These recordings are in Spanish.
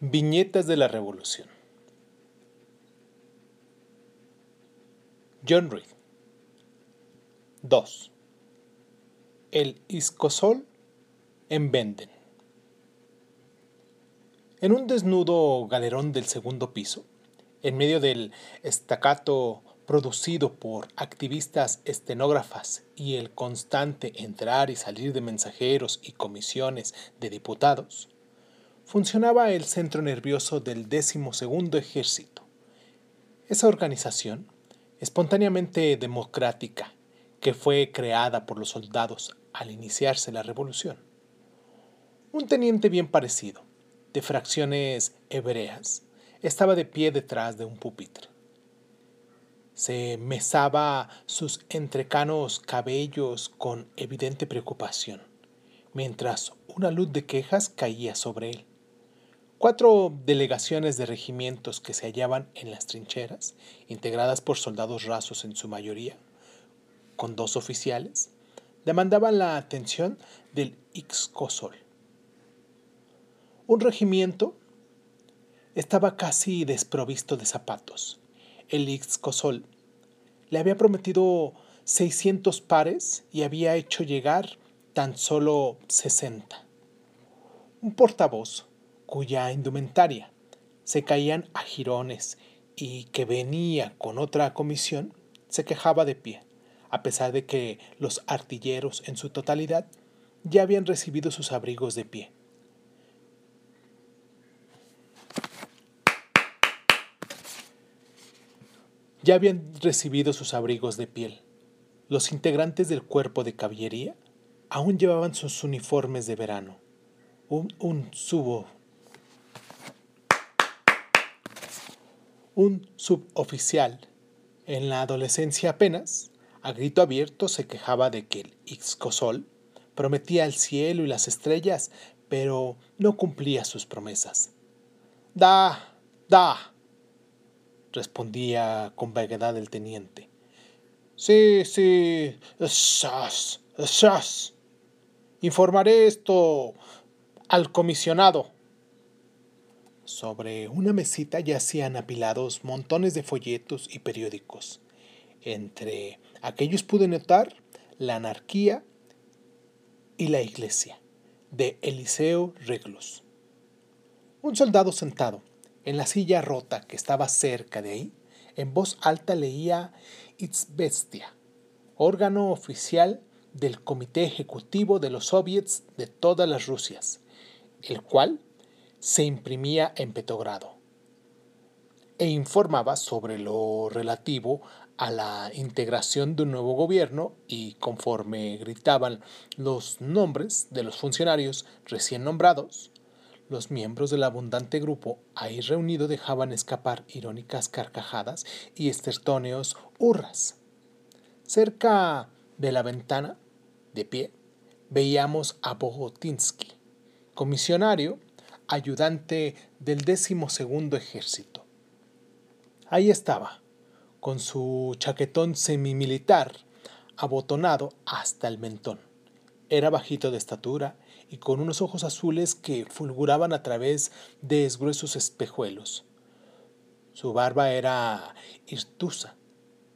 Viñetas de la Revolución. John Reed. 2. El Iscosol en Venden. En un desnudo galerón del segundo piso, en medio del estacato producido por activistas estenógrafas y el constante entrar y salir de mensajeros y comisiones de diputados, funcionaba el centro nervioso del décimo segundo ejército. Esa organización, espontáneamente democrática, que fue creada por los soldados al iniciarse la revolución. Un teniente bien parecido, de fracciones hebreas, estaba de pie detrás de un pupitre. Se mesaba sus entrecanos cabellos con evidente preocupación, mientras una luz de quejas caía sobre él. Cuatro delegaciones de regimientos que se hallaban en las trincheras, integradas por soldados rasos en su mayoría, con dos oficiales, demandaban la atención del Ixcosol. Un regimiento estaba casi desprovisto de zapatos. El Ixcosol le había prometido 600 pares y había hecho llegar tan solo 60. Un portavoz cuya indumentaria se caían a jirones y que venía con otra comisión, se quejaba de pie, a pesar de que los artilleros en su totalidad ya habían recibido sus abrigos de pie. Ya habían recibido sus abrigos de piel. Los integrantes del cuerpo de caballería aún llevaban sus uniformes de verano. Un, un subo un suboficial en la adolescencia apenas, a grito abierto se quejaba de que el Ixcosol prometía el cielo y las estrellas, pero no cumplía sus promesas. Da, da, respondía con vaguedad el teniente. Sí, sí, shas, shas. Informaré esto al comisionado. Sobre una mesita yacían apilados montones de folletos y periódicos. Entre aquellos pude notar La anarquía y la iglesia, de Eliseo Reglos. Un soldado sentado en la silla rota que estaba cerca de ahí, en voz alta leía Bestia, órgano oficial del Comité Ejecutivo de los Soviets de todas las Rusias, el cual se imprimía en Petrogrado e informaba sobre lo relativo a la integración de un nuevo gobierno y conforme gritaban los nombres de los funcionarios recién nombrados, los miembros del abundante grupo ahí reunido dejaban escapar irónicas carcajadas y estertóneos hurras. Cerca de la ventana, de pie, veíamos a Bogotinsky, comisionario ayudante del décimo segundo ejército. Ahí estaba, con su chaquetón semimilitar abotonado hasta el mentón. Era bajito de estatura y con unos ojos azules que fulguraban a través de gruesos espejuelos. Su barba era hirtusa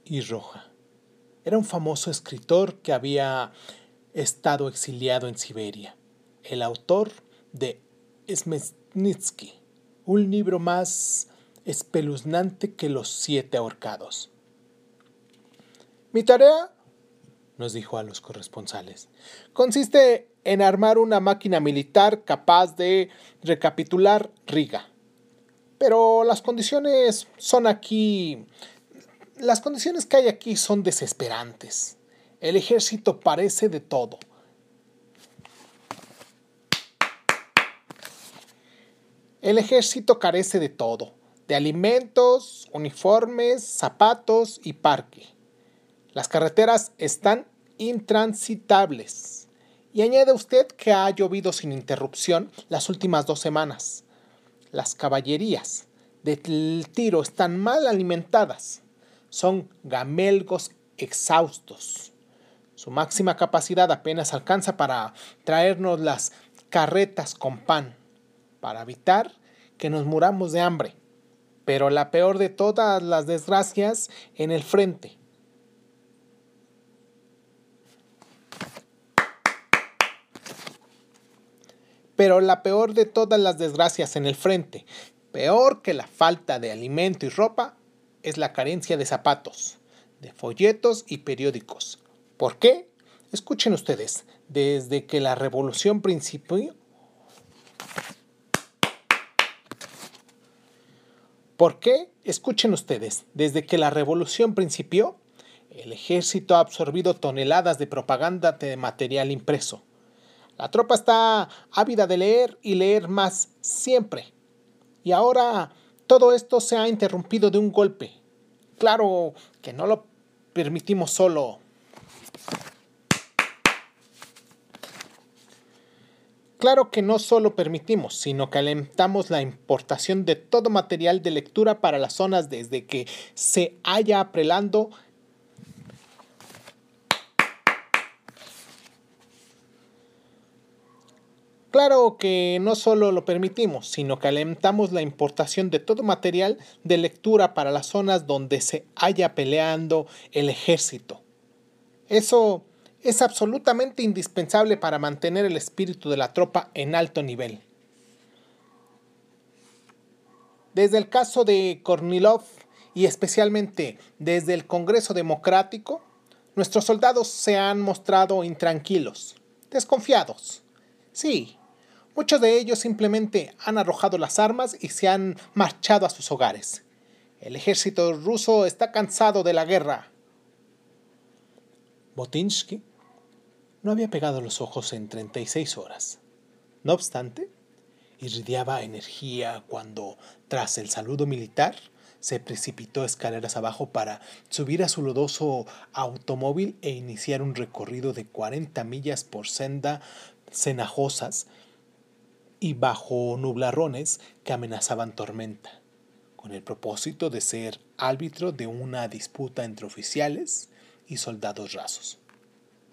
y roja. Era un famoso escritor que había estado exiliado en Siberia, el autor de Smetsnitsky, un libro más espeluznante que los siete ahorcados. Mi tarea, nos dijo a los corresponsales, consiste en armar una máquina militar capaz de recapitular Riga. Pero las condiciones son aquí... Las condiciones que hay aquí son desesperantes. El ejército parece de todo El ejército carece de todo, de alimentos, uniformes, zapatos y parque. Las carreteras están intransitables. Y añade usted que ha llovido sin interrupción las últimas dos semanas. Las caballerías del tiro están mal alimentadas. Son gamelgos exhaustos. Su máxima capacidad apenas alcanza para traernos las carretas con pan para evitar que nos muramos de hambre, pero la peor de todas las desgracias en el frente. Pero la peor de todas las desgracias en el frente, peor que la falta de alimento y ropa, es la carencia de zapatos, de folletos y periódicos. ¿Por qué? Escuchen ustedes, desde que la revolución principió, ¿Por qué? Escuchen ustedes, desde que la revolución principió, el ejército ha absorbido toneladas de propaganda de material impreso. La tropa está ávida de leer y leer más siempre. Y ahora todo esto se ha interrumpido de un golpe. Claro que no lo permitimos solo. Claro que no solo permitimos, sino que alentamos la importación de todo material de lectura para las zonas desde que se haya aprelando Claro que no solo lo permitimos, sino que alentamos la importación de todo material de lectura para las zonas donde se haya peleando el ejército. Eso es absolutamente indispensable para mantener el espíritu de la tropa en alto nivel. Desde el caso de Kornilov y especialmente desde el Congreso Democrático, nuestros soldados se han mostrado intranquilos, desconfiados. Sí, muchos de ellos simplemente han arrojado las armas y se han marchado a sus hogares. El ejército ruso está cansado de la guerra. Botinsky no había pegado los ojos en 36 horas. No obstante, irradiaba energía cuando, tras el saludo militar, se precipitó escaleras abajo para subir a su lodoso automóvil e iniciar un recorrido de 40 millas por senda cenajosas y bajo nublarrones que amenazaban tormenta, con el propósito de ser árbitro de una disputa entre oficiales y soldados rasos.